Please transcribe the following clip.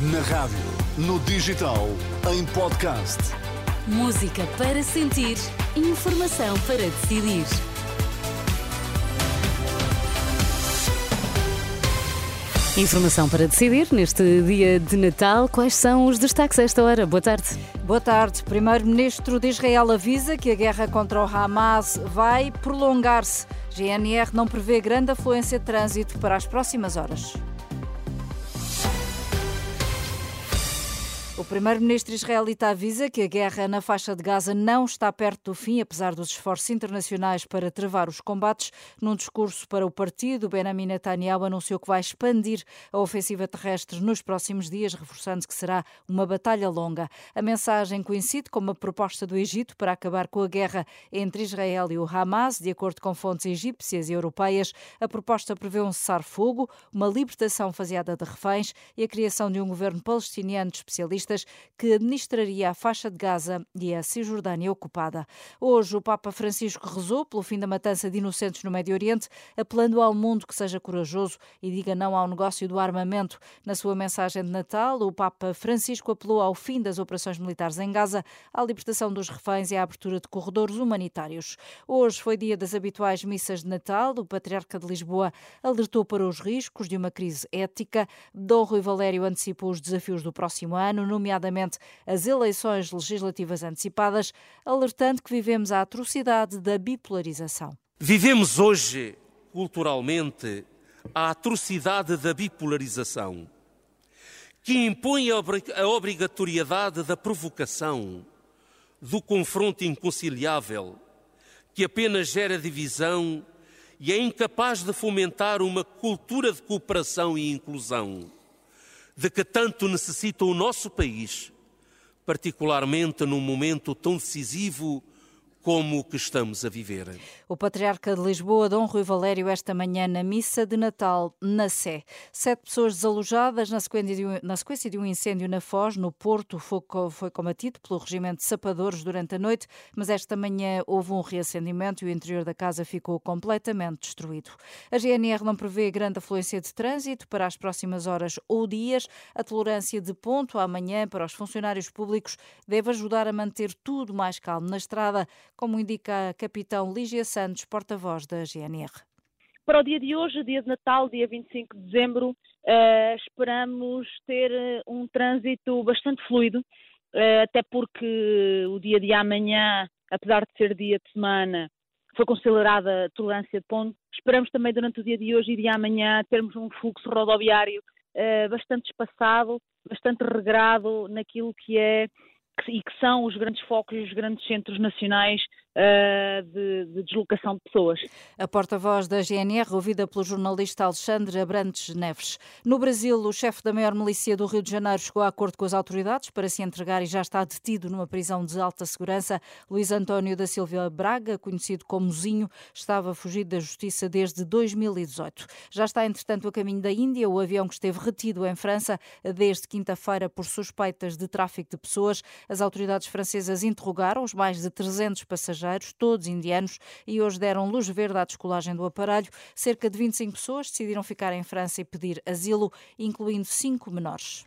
Na rádio, no digital, em podcast. Música para sentir, informação para decidir. Informação para decidir neste dia de Natal. Quais são os destaques a esta hora? Boa tarde. Boa tarde. Primeiro-Ministro de Israel avisa que a guerra contra o Hamas vai prolongar-se. GNR não prevê grande afluência de trânsito para as próximas horas. O primeiro-ministro israelita avisa que a guerra na faixa de Gaza não está perto do fim, apesar dos esforços internacionais para travar os combates. Num discurso para o partido, Benjamin Netanyahu anunciou que vai expandir a ofensiva terrestre nos próximos dias, reforçando que será uma batalha longa. A mensagem coincide com uma proposta do Egito para acabar com a guerra entre Israel e o Hamas. De acordo com fontes egípcias e europeias, a proposta prevê um cessar-fogo, uma libertação faseada de reféns e a criação de um governo palestiniano de especialistas que administraria a faixa de Gaza e a Cisjordânia ocupada. Hoje, o Papa Francisco rezou pelo fim da matança de inocentes no Médio Oriente, apelando ao mundo que seja corajoso e diga não ao negócio do armamento. Na sua mensagem de Natal, o Papa Francisco apelou ao fim das operações militares em Gaza, à libertação dos reféns e à abertura de corredores humanitários. Hoje foi dia das habituais missas de Natal. O Patriarca de Lisboa alertou para os riscos de uma crise ética. Dom Rui Valério antecipou os desafios do próximo ano nomeadamente as eleições legislativas antecipadas, alertando que vivemos a atrocidade da bipolarização. Vivemos hoje, culturalmente, a atrocidade da bipolarização, que impõe a obrigatoriedade da provocação, do confronto inconciliável, que apenas gera divisão e é incapaz de fomentar uma cultura de cooperação e inclusão de que tanto necessita o nosso país, particularmente num momento tão decisivo como o que estamos a viver. O Patriarca de Lisboa, Dom Rui Valério, esta manhã na missa de Natal na Sé. Sete pessoas desalojadas na sequência de um, na sequência de um incêndio na Foz, no Porto. O fogo foi combatido pelo regimento de sapadores durante a noite, mas esta manhã houve um reacendimento e o interior da casa ficou completamente destruído. A GNR não prevê grande afluência de trânsito para as próximas horas ou dias. A tolerância de ponto amanhã para os funcionários públicos deve ajudar a manter tudo mais calmo na estrada como indica a capitão Lígia Santos, porta-voz da GNR. Para o dia de hoje, dia de Natal, dia 25 de dezembro, uh, esperamos ter eh, um trânsito bastante fluido, uh, até porque o dia de amanhã, apesar de ser dia de semana, foi considerada a tolerância de ponto. Esperamos também durante o dia de hoje e de amanhã termos um fluxo rodoviário bastante espaçado, bastante regrado naquilo que é e que são os grandes focos e os grandes centros nacionais uh, de, de, deslocação de pessoas. A porta-voz da GNR, ouvida pelo jornalista Alexandre Abrantes Neves. No Brasil, o chefe da maior milícia do Rio de Janeiro chegou a acordo com as autoridades para se entregar e já está detido numa prisão de alta segurança. Luís António da Silva Braga, conhecido como Zinho, estava fugido da justiça desde 2018. Já está, entretanto, a caminho da Índia, o avião que esteve retido em França desde quinta-feira por suspeitas de tráfico de pessoas. As autoridades francesas interrogaram os mais de 300 passageiros, todos indianos, e hoje deram luz verde à descolagem do aparelho. Cerca de 25 pessoas decidiram ficar em França e pedir asilo, incluindo cinco menores.